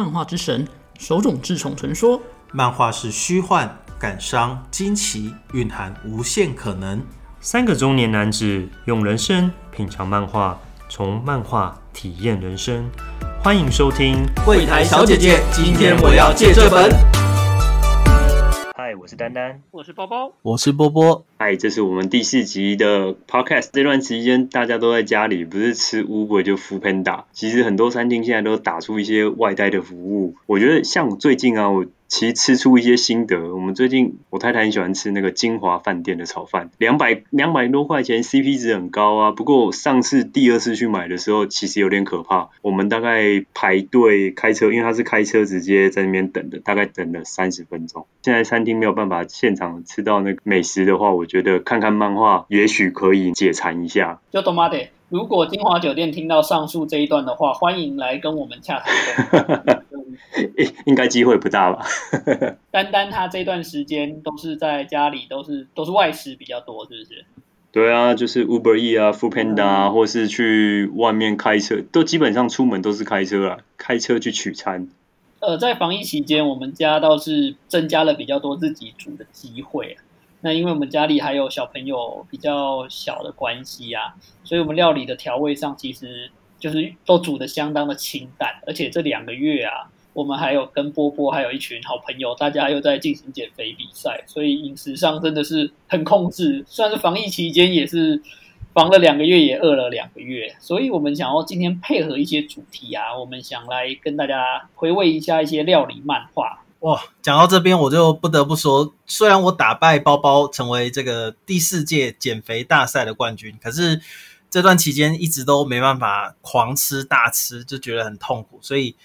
漫画之神手冢治虫曾说：“漫画是虚幻、感伤、惊奇，蕴含无限可能。”三个中年男子用人生品尝漫画，从漫画体验人生。欢迎收听《柜台小姐姐》，今天我要借这本。是丹丹，我是包包，我是波波。嗨，这是我们第四集的 podcast。这段时间大家都在家里，不是吃 Uber 就 f o o Panda。其实很多餐厅现在都打出一些外带的服务。我觉得像最近啊，我。其实吃出一些心得。我们最近我太太很喜欢吃那个金华饭店的炒饭，两百两百多块钱，CP 值很高啊。不过上次第二次去买的时候，其实有点可怕。我们大概排队开车，因为他是开车直接在那边等的，大概等了三十分钟。现在餐厅没有办法现场吃到那个美食的话，我觉得看看漫画也许可以解馋一下。就多妈得，如果金华酒店听到上述这一段的话，欢迎来跟我们洽谈。应 应该机会不大吧？单单他这段时间都是在家里，都是都是外食比较多，是不是？对啊，就是 Uber E 啊、，Food Panda 啊，或是去外面开车，都基本上出门都是开车啊，开车去取餐。呃，在防疫期间，我们家倒是增加了比较多自己煮的机会。那因为我们家里还有小朋友比较小的关系啊，所以我们料理的调味上其实就是都煮的相当的清淡，而且这两个月啊。我们还有跟波波，还有一群好朋友，大家又在进行减肥比赛，所以饮食上真的是很控制。算是防疫期间，也是防了两个月，也饿了两个月。所以我们想要今天配合一些主题啊，我们想来跟大家回味一下一些料理漫画。哇，讲到这边我就不得不说，虽然我打败包包成为这个第四届减肥大赛的冠军，可是这段期间一直都没办法狂吃大吃，就觉得很痛苦，所以。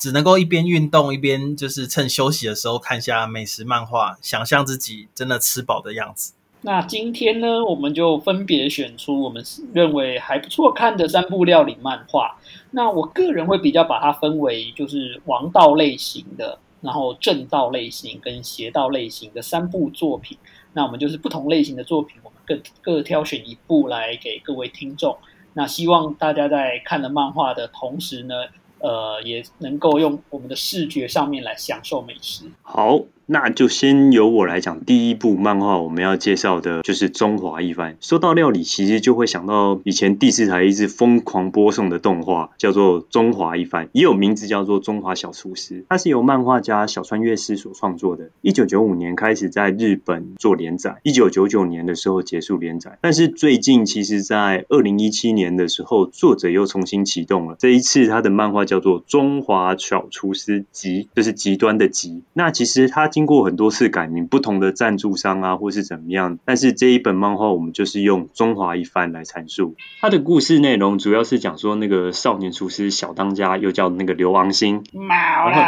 只能够一边运动一边就是趁休息的时候看下美食漫画，想象自己真的吃饱的样子。那今天呢，我们就分别选出我们认为还不错看的三部料理漫画。那我个人会比较把它分为就是王道类型的，然后正道类型跟邪道类型的三部作品。那我们就是不同类型的作品，我们各各挑选一部来给各位听众。那希望大家在看了漫画的同时呢。呃，也能够用我们的视觉上面来享受美食。好。那就先由我来讲，第一部漫画我们要介绍的就是《中华一番》。说到料理，其实就会想到以前第四台一直疯狂播送的动画，叫做《中华一番》，也有名字叫做《中华小厨师》。它是由漫画家小川悦司所创作的。一九九五年开始在日本做连载，一九九九年的时候结束连载。但是最近，其实在二零一七年的时候，作者又重新启动了。这一次他的漫画叫做《中华小厨师极》，就是极端的极。那其实他经过很多次改名，不同的赞助商啊，或是怎么样，但是这一本漫画我们就是用中华一番来阐述它的故事内容，主要是讲说那个少年厨师小当家，又叫那个刘昂星。毛了，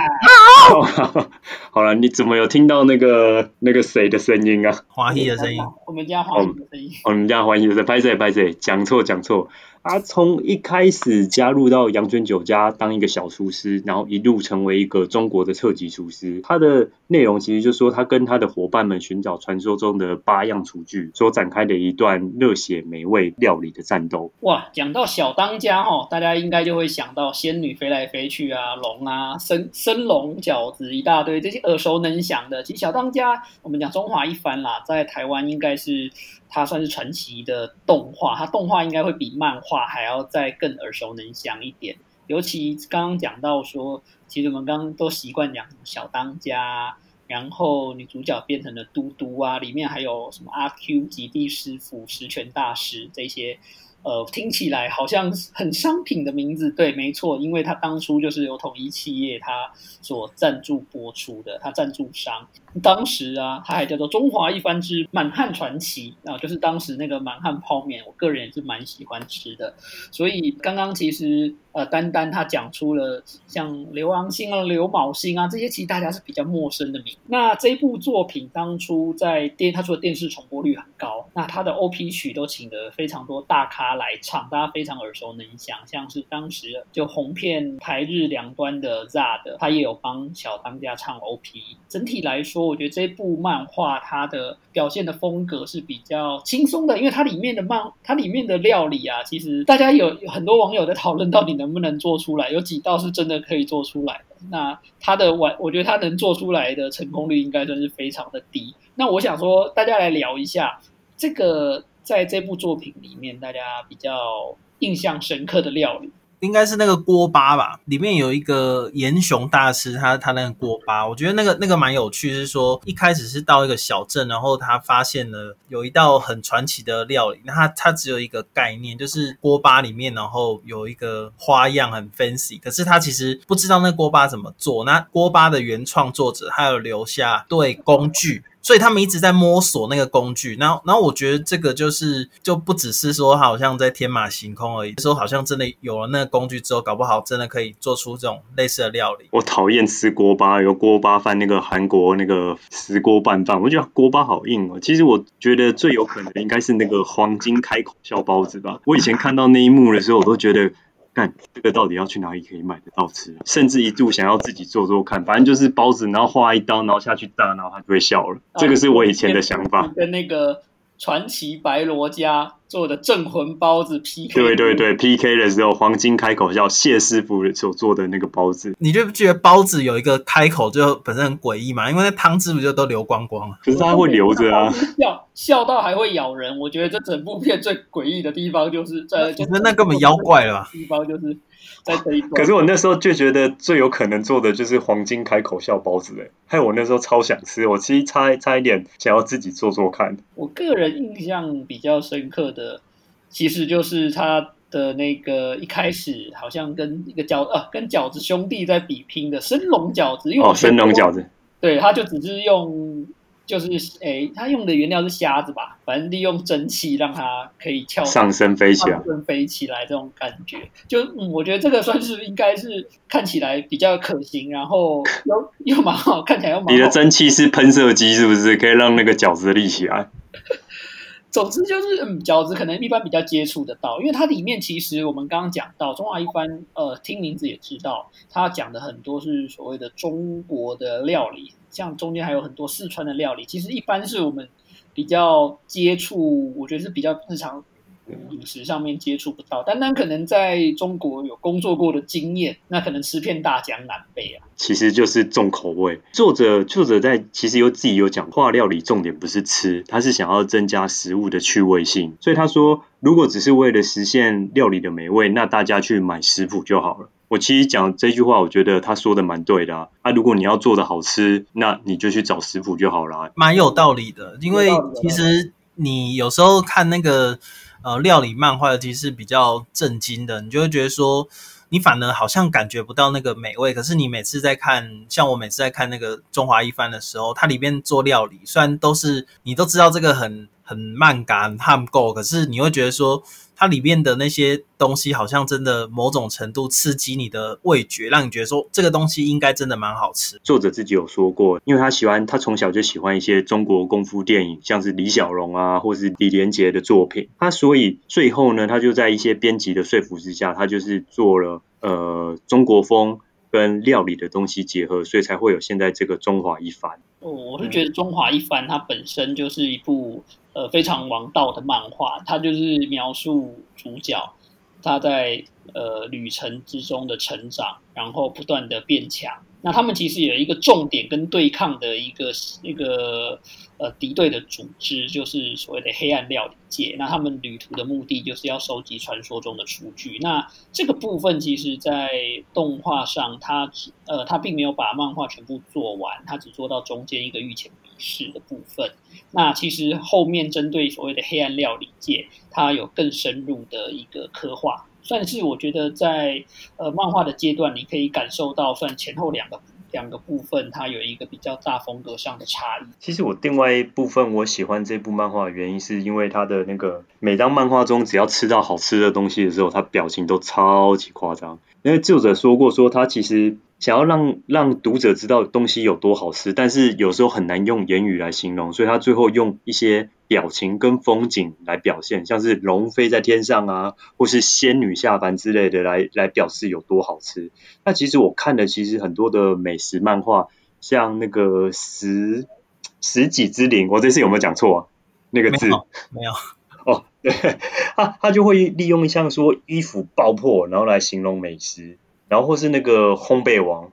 好了，你怎么有听到那个那个谁的声音啊？华裔的声音，我们家华裔的声音，我们家华裔的，拍谁拍谁，讲错讲错。他从一开始加入到阳春酒家当一个小厨师，然后一路成为一个中国的特级厨师。他的内容其实就说他跟他的伙伴们寻找传说中的八样厨具，所展开的一段热血美味料理的战斗。哇，讲到小当家哈，大家应该就会想到仙女飞来飞去啊，龙啊，生生龙饺子一大堆这些耳熟能详的。其实小当家，我们讲中华一番啦，在台湾应该是。它算是传奇的动画，它动画应该会比漫画还要再更耳熟能详一点。尤其刚刚讲到说，其实我们刚刚都习惯讲小当家，然后女主角变成了嘟嘟啊，里面还有什么阿 Q、极地师傅、十全大师这些。呃，听起来好像很商品的名字，对，没错，因为他当初就是由统一企业他所赞助播出的，他赞助商当时啊，他还叫做中华一番之满汉传奇啊，就是当时那个满汉泡面，我个人也是蛮喜欢吃的，所以刚刚其实。呃，单单他讲出了像刘昂星啊、刘昴星啊这些，其实大家是比较陌生的名。那这部作品当初在电，他说电视重播率很高，那他的 O P 曲都请了非常多大咖来唱，大家非常耳熟能详，像是当时就红遍台日两端的 ZAD，他也有帮小当家唱 O P。整体来说，我觉得这部漫画它的表现的风格是比较轻松的，因为它里面的漫，它里面的料理啊，其实大家有很多网友在讨论到底。能不能做出来？有几道是真的可以做出来的。那他的完，我觉得他能做出来的成功率应该算是非常的低。那我想说，大家来聊一下这个在这部作品里面，大家比较印象深刻的料理。应该是那个锅巴吧，里面有一个严雄大师，他他那个锅巴，我觉得那个那个蛮有趣，是说一开始是到一个小镇，然后他发现了有一道很传奇的料理，那他他只有一个概念，就是锅巴里面然后有一个花样很 fancy，可是他其实不知道那锅巴怎么做，那锅巴的原创作者还有留下对工具。所以他们一直在摸索那个工具，然后，然后我觉得这个就是就不只是说好像在天马行空而已，说好像真的有了那个工具之后，搞不好真的可以做出这种类似的料理。我讨厌吃锅巴，有锅巴饭那个韩国那个石锅拌饭，我觉得锅巴好硬哦。其实我觉得最有可能应该是那个黄金开口小包子吧。我以前看到那一幕的时候，我都觉得。看这个到底要去哪里可以买得到吃？甚至一度想要自己做做看，反正就是包子，然后划一刀，然后下去炸，然后他就会笑了。这个是我以前的想法。跟那个传奇白罗家做的镇魂包子 PK，对对对，PK 的时候黄金开口叫谢师傅所做的那个包子，你就觉得包子有一个开口就本身很诡异嘛？因为那汤汁不就都流光光了？可是它会留着啊，笑笑到还会咬人。我觉得这整部片最诡异的地方就是在，就是那根本妖怪了。地方就是 在这一可是我那时候就觉得最有可能做的就是黄金开口笑包子哎，还有我那时候超想吃，我其实差差一点想要自己做做看。我个人印象比较深刻的。其实就是他的那个一开始好像跟一个饺呃跟饺子兄弟在比拼的生龙饺子，哦，生龙饺子，对，他就只是用就是诶，他用的原料是虾子吧，反正利用蒸汽让它可以跳上升飞起来，上升飞起来这种感觉，就嗯，我觉得这个算是应该是看起来比较可行，然后 又又蛮好，看起来又蛮。你的蒸汽是喷射机是不是？可以让那个饺子立起来。总之就是，嗯，饺子可能一般比较接触得到，因为它里面其实我们刚刚讲到中华一番，呃，听名字也知道，它讲的很多是所谓的中国的料理，像中间还有很多四川的料理，其实一般是我们比较接触，我觉得是比较日常。饮食上面接触不到，单单可能在中国有工作过的经验，那可能吃遍大江南北啊。其实就是重口味。作者作者在其实有自己有讲话，料理重点不是吃，他是想要增加食物的趣味性。所以他说，如果只是为了实现料理的美味，那大家去买食谱就好了。我其实讲这句话，我觉得他说的蛮对的啊。啊，如果你要做的好吃，那你就去找食谱就好啦。蛮有道理的，因为其实你有时候看那个。呃，料理漫画其实是比较震惊的，你就会觉得说，你反而好像感觉不到那个美味。可是你每次在看，像我每次在看那个《中华一番》的时候，它里面做料理，虽然都是你都知道这个很。很慢感、很够，可是你会觉得说，它里面的那些东西好像真的某种程度刺激你的味觉，让你觉得说这个东西应该真的蛮好吃。作者自己有说过，因为他喜欢，他从小就喜欢一些中国功夫电影，像是李小龙啊，或是李连杰的作品。他所以最后呢，他就在一些编辑的说服之下，他就是做了呃中国风跟料理的东西结合，所以才会有现在这个中华一番。哦，我是觉得中华一番它本身就是一部。呃，非常王道的漫画，它就是描述主角他在呃旅程之中的成长，然后不断的变强。那他们其实有一个重点跟对抗的一个一个呃敌对的组织，就是所谓的黑暗料理界。那他们旅途的目的就是要收集传说中的数据。那这个部分其实，在动画上，它呃它并没有把漫画全部做完，它只做到中间一个御前。笔试的部分，那其实后面针对所谓的黑暗料理界，它有更深入的一个刻画，算是我觉得在呃漫画的阶段，你可以感受到算前后两个两个部分，它有一个比较大风格上的差异。其实我另外一部分我喜欢这部漫画的原因，是因为它的那个每当漫画中只要吃到好吃的东西的时候，他表情都超级夸张。因为作者说过，说他其实。想要让让读者知道东西有多好吃，但是有时候很难用言语来形容，所以他最后用一些表情跟风景来表现，像是龙飞在天上啊，或是仙女下凡之类的来来表示有多好吃。那其实我看的其实很多的美食漫画，像那个十十几之灵，我这次有没有讲错？那个字没有哦，对，他他就会利用像说衣服爆破，然后来形容美食。然后或是那个烘焙王，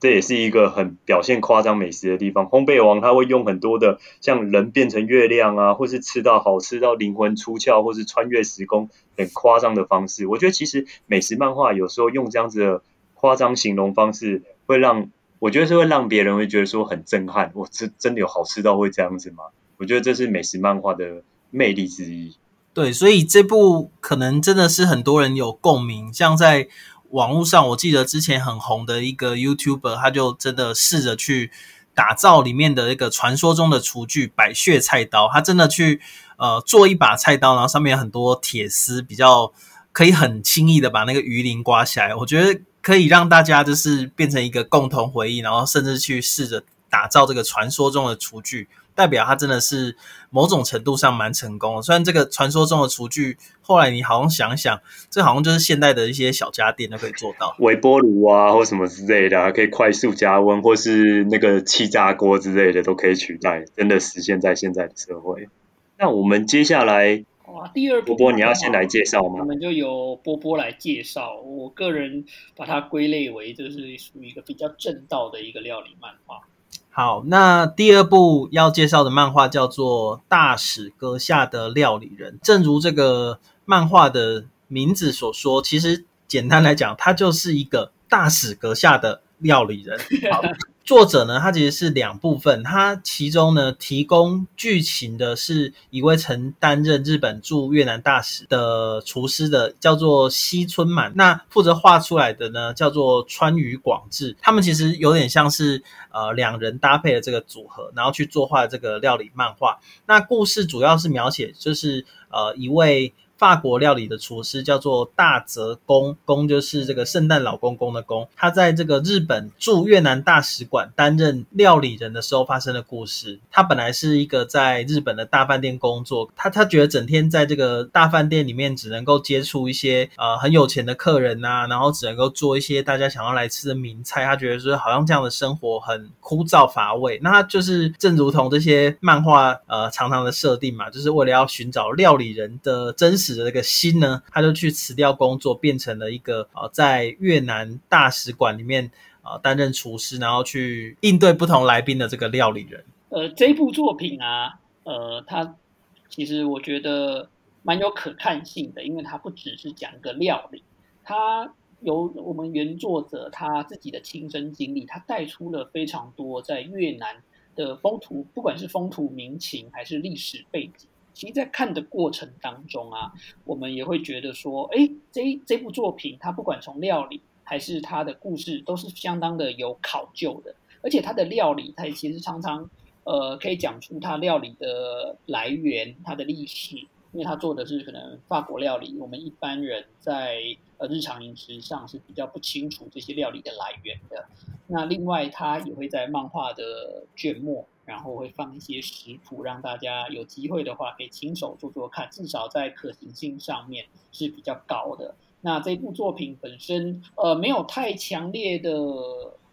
这也是一个很表现夸张美食的地方。烘焙王他会用很多的像人变成月亮啊，或是吃到好吃到灵魂出窍，或是穿越时空很夸张的方式。我觉得其实美食漫画有时候用这样子的夸张形容方式，会让我觉得是会让别人会觉得说很震撼。我真真的有好吃到会这样子吗？我觉得这是美食漫画的魅力之一。对，所以这部可能真的是很多人有共鸣。像在网络上，我记得之前很红的一个 YouTuber，他就真的试着去打造里面的一个传说中的厨具——百穴菜刀。他真的去呃做一把菜刀，然后上面很多铁丝，比较可以很轻易的把那个鱼鳞刮下来。我觉得可以让大家就是变成一个共同回忆，然后甚至去试着打造这个传说中的厨具。代表它真的是某种程度上蛮成功的。虽然这个传说中的厨具，后来你好像想想，这好像就是现代的一些小家电都可以做到，微波炉啊或什么之类的，可以快速加温，或是那个气炸锅之类的都可以取代，真的实现在现在的社会。那我们接下来，哇，第二波波你要先来介绍吗？我们就由波波来介绍。我个人把它归类为，就是属于一个比较正道的一个料理漫画。好，那第二部要介绍的漫画叫做《大使阁下的料理人》。正如这个漫画的名字所说，其实简单来讲，它就是一个大使阁下的料理人。好。作者呢，他其实是两部分。他其中呢，提供剧情的是一位曾担任日本驻越南大使的厨师的，叫做西村满。那负责画出来的呢，叫做川渝广志。他们其实有点像是呃两人搭配的这个组合，然后去作画这个料理漫画。那故事主要是描写就是呃一位。法国料理的厨师叫做大泽公，公就是这个圣诞老公公的公。他在这个日本驻越南大使馆担任料理人的时候发生的故事。他本来是一个在日本的大饭店工作，他他觉得整天在这个大饭店里面只能够接触一些呃很有钱的客人呐，然后只能够做一些大家想要来吃的名菜。他觉得说好像这样的生活很枯燥乏味。那他就是正如同这些漫画呃常常的设定嘛，就是为了要寻找料理人的真实。的这个心呢，他就去辞掉工作，变成了一个呃，在越南大使馆里面啊担任厨师，然后去应对不同来宾的这个料理人。呃，这部作品啊，呃，它其实我觉得蛮有可看性的，因为它不只是讲一个料理，它由我们原作者他自己的亲身经历，他带出了非常多在越南的风土，不管是风土民情还是历史背景。其实，在看的过程当中啊，我们也会觉得说，哎，这这部作品，它不管从料理还是它的故事，都是相当的有考究的。而且它的料理，它其实常常，呃，可以讲出它料理的来源、它的历史，因为它做的是可能法国料理，我们一般人在呃日常饮食上是比较不清楚这些料理的来源的。那另外，它也会在漫画的卷末。然后会放一些食谱，让大家有机会的话可以亲手做做看，至少在可行性上面是比较高的。那这部作品本身，呃，没有太强烈的，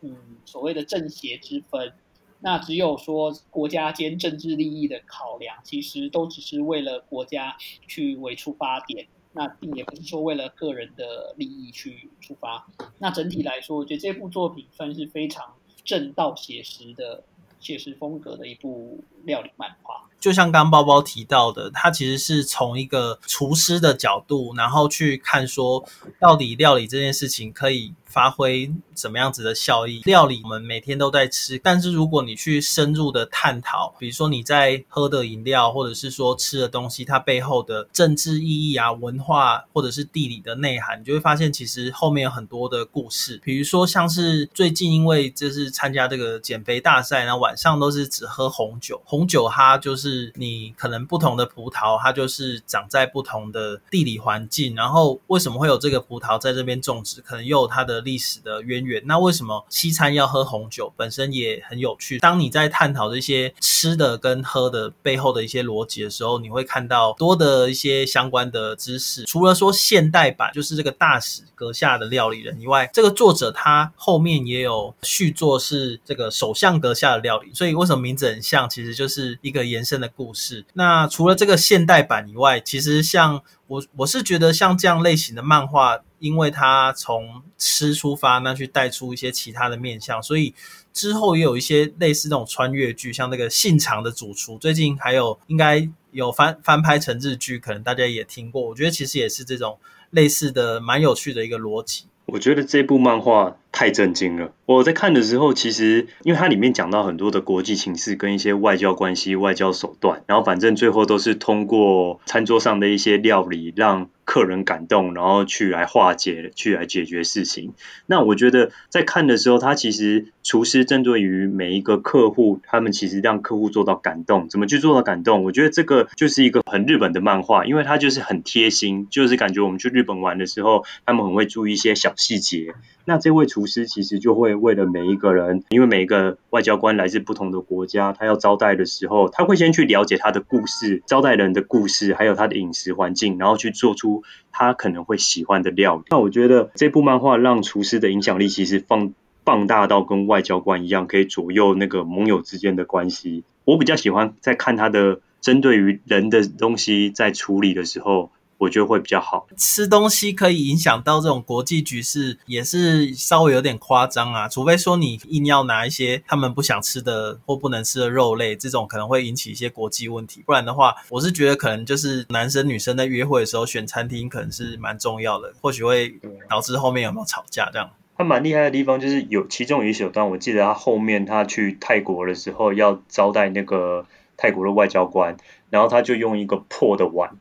嗯，所谓的正邪之分。那只有说国家间政治利益的考量，其实都只是为了国家去为出发点，那并也不是说为了个人的利益去出发。那整体来说，我觉得这部作品算是非常正道写实的。写实风格的一部料理漫画，就像刚包包提到的，它其实是从一个厨师的角度，然后去看说，到底料理这件事情可以。发挥什么样子的效益？料理我们每天都在吃，但是如果你去深入的探讨，比如说你在喝的饮料，或者是说吃的东西，它背后的政治意义啊、文化或者是地理的内涵，你就会发现其实后面有很多的故事。比如说像是最近因为就是参加这个减肥大赛，然后晚上都是只喝红酒，红酒它就是你可能不同的葡萄，它就是长在不同的地理环境，然后为什么会有这个葡萄在这边种植，可能又有它的。历史的渊源，那为什么西餐要喝红酒？本身也很有趣。当你在探讨这些吃的跟喝的背后的一些逻辑的时候，你会看到多的一些相关的知识。除了说现代版就是这个大使阁下的料理人以外，这个作者他后面也有续作是这个首相阁下的料理。所以为什么名字很像？其实就就是一个延伸的故事。那除了这个现代版以外，其实像我我是觉得像这样类型的漫画。因为它从吃出发，那去带出一些其他的面相，所以之后也有一些类似这种穿越剧，像那个信长的主厨，最近还有应该有翻翻拍成日剧，可能大家也听过。我觉得其实也是这种类似的蛮有趣的一个逻辑。我觉得这部漫画太震惊了。我在看的时候，其实因为它里面讲到很多的国际情势跟一些外交关系、外交手段，然后反正最后都是通过餐桌上的一些料理让。客人感动，然后去来化解，去来解决事情。那我觉得在看的时候，他其实厨师针对于每一个客户，他们其实让客户做到感动，怎么去做到感动？我觉得这个就是一个很日本的漫画，因为它就是很贴心，就是感觉我们去日本玩的时候，他们很会注意一些小细节。那这位厨师其实就会为了每一个人，因为每一个外交官来自不同的国家，他要招待的时候，他会先去了解他的故事、招待人的故事，还有他的饮食环境，然后去做出他可能会喜欢的料理。那我觉得这部漫画让厨师的影响力其实放放大到跟外交官一样，可以左右那个盟友之间的关系。我比较喜欢在看他的针对于人的东西在处理的时候。我觉得会比较好。吃东西可以影响到这种国际局势，也是稍微有点夸张啊。除非说你硬要拿一些他们不想吃的或不能吃的肉类，这种可能会引起一些国际问题。不然的话，我是觉得可能就是男生女生在约会的时候选餐厅，可能是蛮重要的，或许会导致后面有没有吵架这样。他蛮厉害的地方就是有其中有一小段，我记得他后面他去泰国的时候要招待那个泰国的外交官，然后他就用一个破的碗。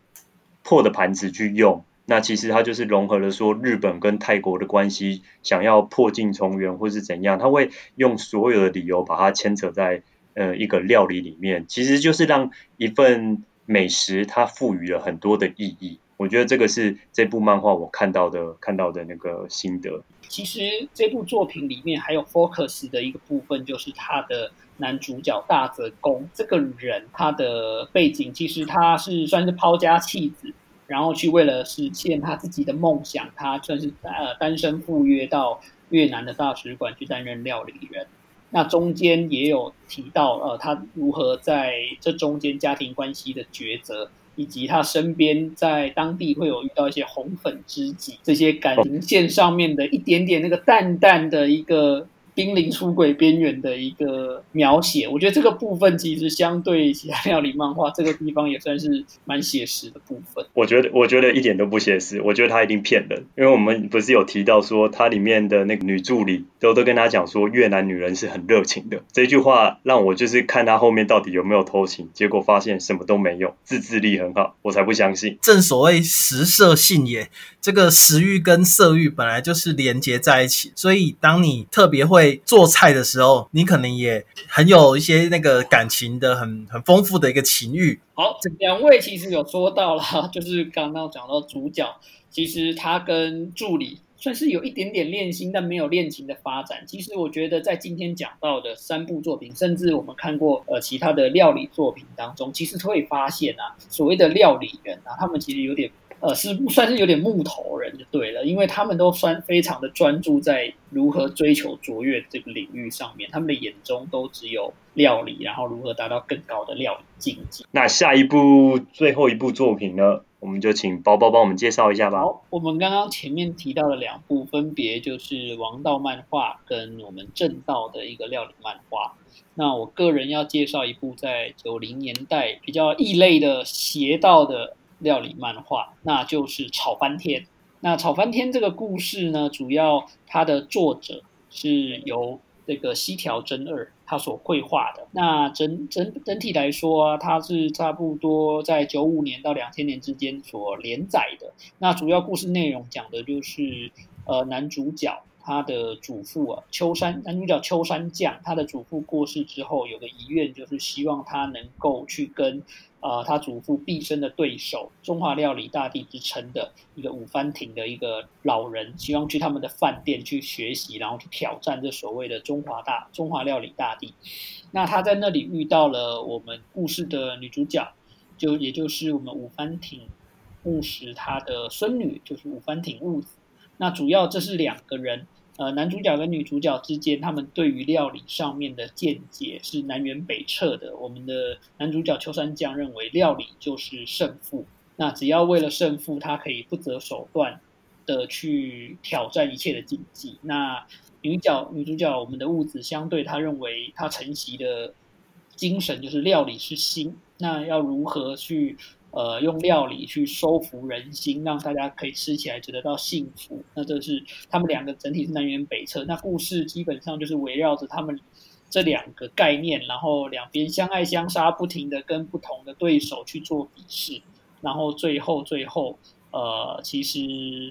破的盘子去用，那其实它就是融合了说日本跟泰国的关系，想要破镜重圆或是怎样，他会用所有的理由把它牵扯在呃一个料理里面，其实就是让一份美食它赋予了很多的意义。我觉得这个是这部漫画我看到的看到的那个心得。其实这部作品里面还有 focus 的一个部分，就是他的。男主角大泽公这个人，他的背景其实他是算是抛家弃子，然后去为了实现他自己的梦想，他算是呃单身赴约到越南的大使馆去担任料理人。那中间也有提到呃他如何在这中间家庭关系的抉择，以及他身边在当地会有遇到一些红粉知己，这些感情线上面的一点点那个淡淡的一个。濒临出轨边缘的一个描写，我觉得这个部分其实相对其他料理漫画，这个地方也算是蛮写实的部分。我觉得，我觉得一点都不写实，我觉得他一定骗人，因为我们不是有提到说，它里面的那个女助理都都跟他讲说，越南女人是很热情的。这句话让我就是看他后面到底有没有偷情，结果发现什么都没有，自制力很好，我才不相信。正所谓食色性也，这个食欲跟色欲本来就是连接在一起，所以当你特别会。做菜的时候，你可能也很有一些那个感情的很很丰富的一个情欲。好，两位其实有说到了，就是刚刚讲到主角，其实他跟助理算是有一点点恋心，但没有恋情的发展。其实我觉得在今天讲到的三部作品，甚至我们看过呃其他的料理作品当中，其实会发现啊，所谓的料理人啊，他们其实有点。呃，是算是有点木头人就对了，因为他们都算非常的专注在如何追求卓越这个领域上面，他们的眼中都只有料理，然后如何达到更高的料理境界。那下一部最后一部作品呢，我们就请包包帮我们介绍一下吧。好，我们刚刚前面提到的两部，分别就是王道漫画跟我们正道的一个料理漫画。那我个人要介绍一部在九零年代比较异类的邪道的。料理漫画，那就是《炒翻天》。那《炒翻天》这个故事呢，主要它的作者是由这个西条真二他所绘画的。那整整整体来说啊，它是差不多在九五年到两千年之间所连载的。那主要故事内容讲的就是，呃，男主角他的祖父啊，秋山男主角秋山将，他的祖父过世之后，有个遗愿，就是希望他能够去跟。呃，他祖父毕生的对手，中华料理大帝之称的一个五番亭的一个老人，希望去他们的饭店去学习，然后去挑战这所谓的中华大中华料理大帝。那他在那里遇到了我们故事的女主角，就也就是我们五番亭务实他的孙女，就是五番亭务子。那主要这是两个人。呃，男主角跟女主角之间，他们对于料理上面的见解是南辕北辙的。我们的男主角秋山将认为，料理就是胜负，那只要为了胜负，他可以不择手段，的去挑战一切的禁忌。那女角女主角我们的物子相对，她认为她承袭的精神就是料理是心，那要如何去？呃，用料理去收服人心，让大家可以吃起来觉得到幸福。那这是他们两个整体是南辕北辙。那故事基本上就是围绕着他们这两个概念，然后两边相爱相杀，不停的跟不同的对手去做比试，然后最后最后。呃，其实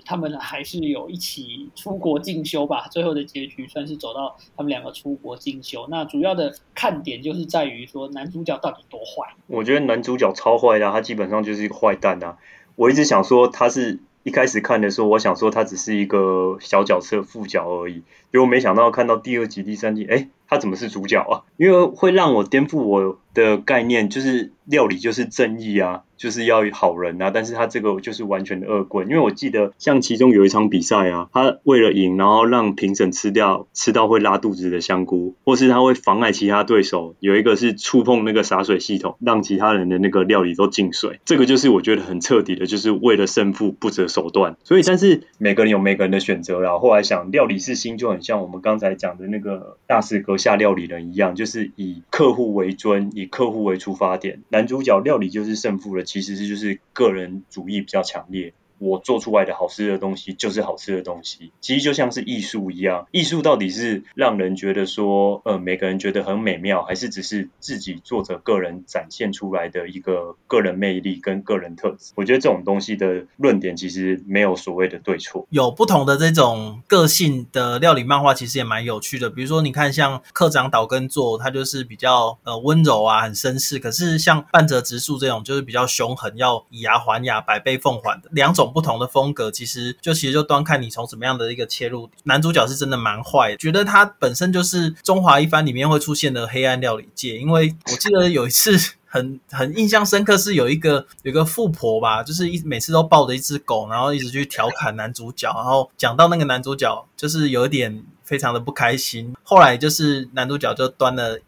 他们还是有一起出国进修吧。最后的结局算是走到他们两个出国进修。那主要的看点就是在于说男主角到底多坏。我觉得男主角超坏的，他基本上就是一个坏蛋啊。我一直想说，他是一开始看的时候，我想说他只是一个小角色副角而已。结果没想到看到第二集、第三集，哎，他怎么是主角啊？因为会让我颠覆我的概念，就是料理就是正义啊。就是要好人啊，但是他这个就是完全的恶棍，因为我记得像其中有一场比赛啊，他为了赢，然后让评审吃掉吃到会拉肚子的香菇，或是他会妨碍其他对手，有一个是触碰那个洒水系统，让其他人的那个料理都进水，这个就是我觉得很彻底的，就是为了胜负不择手段。所以，但是每个人有每个人的选择啦。后来想，料理是心就很像我们刚才讲的那个大师哥下料理人一样，就是以客户为尊，以客户为出发点。男主角料理就是胜负了。其实是就是个人主义比较强烈。我做出来的好吃的东西就是好吃的东西，其实就像是艺术一样。艺术到底是让人觉得说，呃，每个人觉得很美妙，还是只是自己作者个人展现出来的一个个人魅力跟个人特质？我觉得这种东西的论点其实没有所谓的对错。有不同的这种个性的料理漫画，其实也蛮有趣的。比如说，你看像课长岛根作，他就是比较呃温柔啊，很绅士；可是像半泽直树这种，就是比较凶狠，要以牙还牙，百倍奉还的两种。不同的风格，其实就其实就端看你从什么样的一个切入。男主角是真的蛮坏，觉得他本身就是中华一番里面会出现的黑暗料理界。因为我记得有一次很 很印象深刻，是有一个有一个富婆吧，就是一每次都抱着一只狗，然后一直去调侃男主角，然后讲到那个男主角就是有点非常的不开心。后来就是男主角就端了。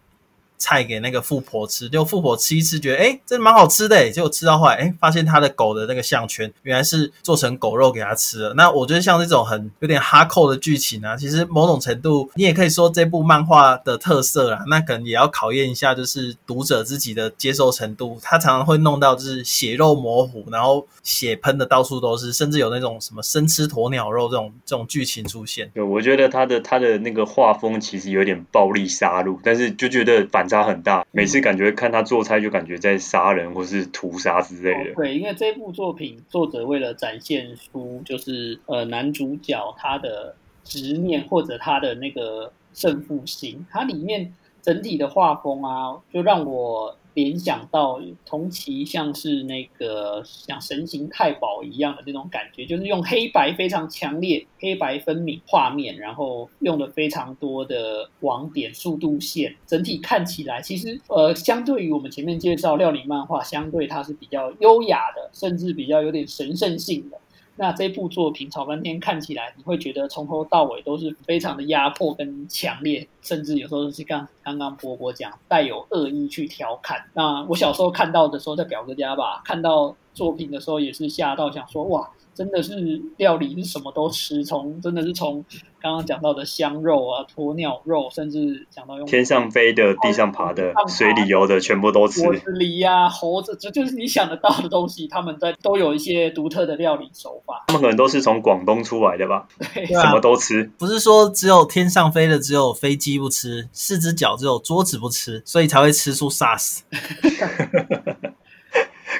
菜给那个富婆吃，就富婆吃一吃，觉得哎，真的蛮好吃的。结果吃到后来，哎，发现他的狗的那个项圈原来是做成狗肉给他吃了。那我觉得像这种很有点哈扣的剧情啊，其实某种程度你也可以说这部漫画的特色啦。那可能也要考验一下，就是读者自己的接受程度。他常常会弄到就是血肉模糊，然后血喷的到处都是，甚至有那种什么生吃鸵鸟肉这种这种剧情出现。对，我觉得他的他的那个画风其实有点暴力杀戮，但是就觉得反。差很大，每次感觉看他做菜就感觉在杀人或是屠杀之类的。对，因为这部作品作者为了展现出就是呃男主角他的执念或者他的那个胜负心，它里面整体的画风啊，就让我。联想到同期像是那个像神行太保一样的那种感觉，就是用黑白非常强烈、黑白分明画面，然后用了非常多的网点、速度线，整体看起来其实呃，相对于我们前面介绍料理漫画，相对它是比较优雅的，甚至比较有点神圣性的。那这部作品《炒翻天》看起来，你会觉得从头到尾都是非常的压迫跟强烈，甚至有时候是刚刚刚波波讲带有恶意去调侃。那我小时候看到的时候，在表哥家吧，看到作品的时候也是吓到，想说哇。真的是料理是什么都吃，从真的是从刚刚讲到的香肉啊、鸵鸟肉，甚至讲到用天上飞的、地上爬的、水里游的，全部都吃。子狸呀、猴子，这就是你想得到的东西，他们在都有一些独特的料理手法。他们可能都是从广东出来的吧？对，什么都吃。不是说只有天上飞的，只有飞机不吃，四只脚只有桌子不吃，所以才会吃出 SARS。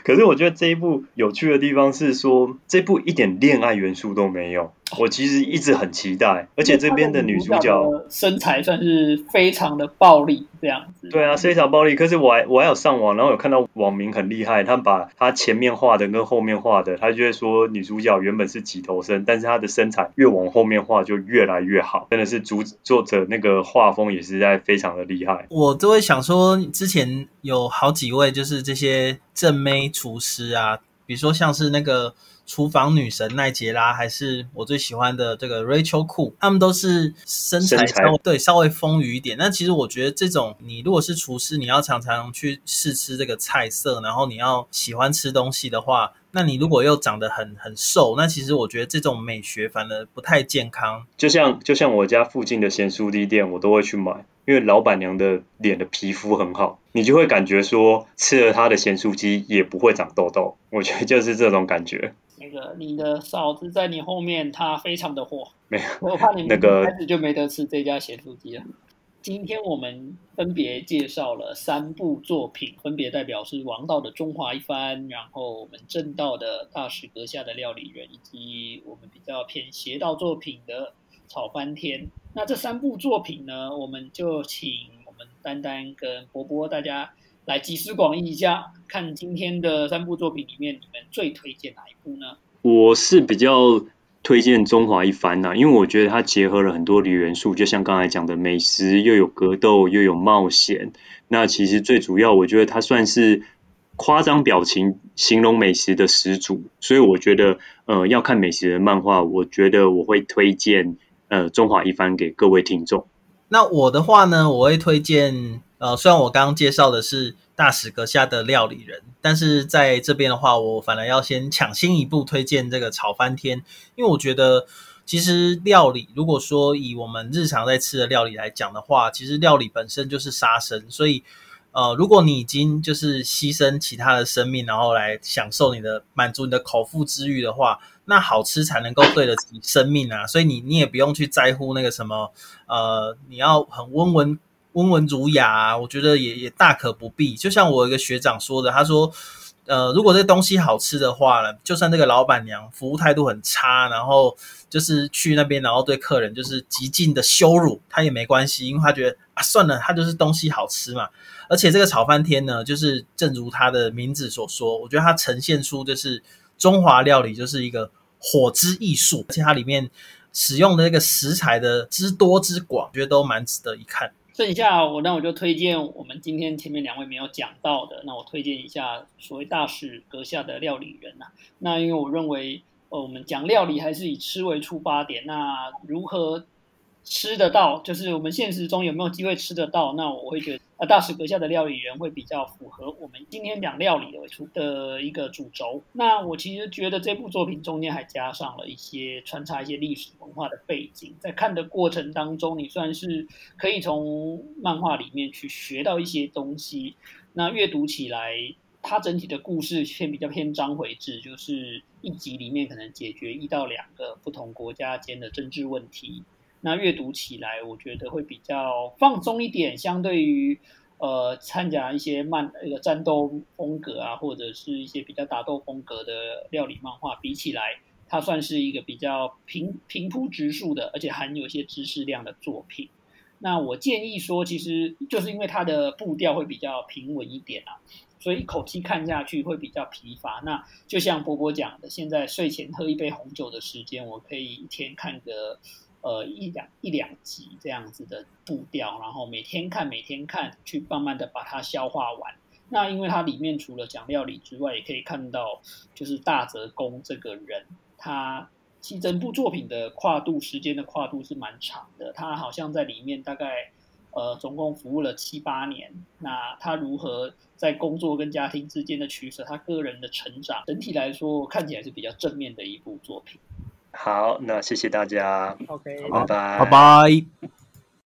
可是我觉得这一部有趣的地方是说，这部一点恋爱元素都没有。我其实一直很期待，而且这边的女主角身材算是非常的暴力这样子。对啊，非常暴力。可是我还我还有上网，然后有看到网民很厉害，他们把她前面画的跟后面画的，他就会说女主角原本是几头身，但是她的身材越往后面画就越来越好，真的是主作者那个画风也是在非常的厉害。我都会想说，之前有好几位就是这些正妹厨师啊，比如说像是那个。厨房女神奈杰拉，还是我最喜欢的这个 Rachel Cool，他们都是身材身材稍微对稍微丰腴一点。那其实我觉得这种你如果是厨师，你要常常去试吃这个菜色，然后你要喜欢吃东西的话，那你如果又长得很很瘦，那其实我觉得这种美学反而不太健康。就像就像我家附近的咸酥鸡店，我都会去买，因为老板娘的脸的皮肤很好，你就会感觉说吃了她的咸酥鸡也不会长痘痘。我觉得就是这种感觉。那个你的嫂子在你后面，她非常的火，没有我怕你们那个一开始就没得吃这家咸酥鸡了。今天我们分别介绍了三部作品，分别代表是王道的《中华一番》，然后我们正道的《大使阁下的料理人》，以及我们比较偏邪道作品的《炒翻天》。那这三部作品呢，我们就请我们丹丹跟波波大家来集思广益一下，看今天的三部作品里面，你们最推荐哪一部呢？我是比较推荐中华一番呐、因为我觉得它结合了很多的元素，就像刚才讲的美食，又有格斗，又有冒险。那其实最主要，我觉得它算是夸张表情形容美食的始祖，所以我觉得呃要看美食的漫画，我觉得我会推荐呃中华一番给各位听众。那我的话呢，我会推荐呃，虽然我刚刚介绍的是大使阁下的料理人，但是在这边的话，我反而要先抢先一步推荐这个炒翻天，因为我觉得其实料理，如果说以我们日常在吃的料理来讲的话，其实料理本身就是杀生，所以呃，如果你已经就是牺牲其他的生命，然后来享受你的满足你的口腹之欲的话，那好吃才能够对得起生命啊，所以你你也不用去在乎那个什么呃，你要很温文温文儒雅啊，我觉得也也大可不必。就像我一个学长说的，他说，呃，如果这东西好吃的话呢，就算这个老板娘服务态度很差，然后就是去那边，然后对客人就是极尽的羞辱，他也没关系，因为他觉得啊，算了，他就是东西好吃嘛。而且这个炒翻天呢，就是正如它的名字所说，我觉得它呈现出就是中华料理就是一个火之艺术，而且它里面使用的那个食材的之多之广，我觉得都蛮值得一看。剩下我那我就推荐我们今天前面两位没有讲到的，那我推荐一下所谓大使阁下的料理人呐、那因为我认为，呃，我们讲料理还是以吃为出发点，那如何吃得到，就是我们现实中有没有机会吃得到？那我会觉得，呃，大使阁下的料理人会比较符合我们今天讲料理的出的一个主轴。那我其实觉得这部作品中间还加上了一些穿插一些历史文化的背景，在看的过程当中，你算是可以从漫画里面去学到一些东西。那阅读起来，它整体的故事偏比较偏章回制，就是一集里面可能解决一到两个不同国家间的政治问题。那阅读起来，我觉得会比较放松一点，相对于呃参加一些漫那个战斗风格啊，或者是一些比较打斗风格的料理漫画比起来，它算是一个比较平平铺直述的，而且含有一些知识量的作品。那我建议说，其实就是因为它的步调会比较平稳一点啊，所以一口气看下去会比较疲乏。那就像波波讲的，现在睡前喝一杯红酒的时间，我可以一天看个呃一两一两集这样子的步调，然后每天看每天看，去慢慢的把它消化完。那因为它里面除了讲料理之外，也可以看到就是大泽公这个人，他其实整部作品的跨度时间的跨度是蛮长的，他好像在里面大概呃总共服务了七八年。那他如何在工作跟家庭之间的取舍，他个人的成长，整体来说看起来是比较正面的一部作品。好，那谢谢大家，OK，拜拜，拜拜。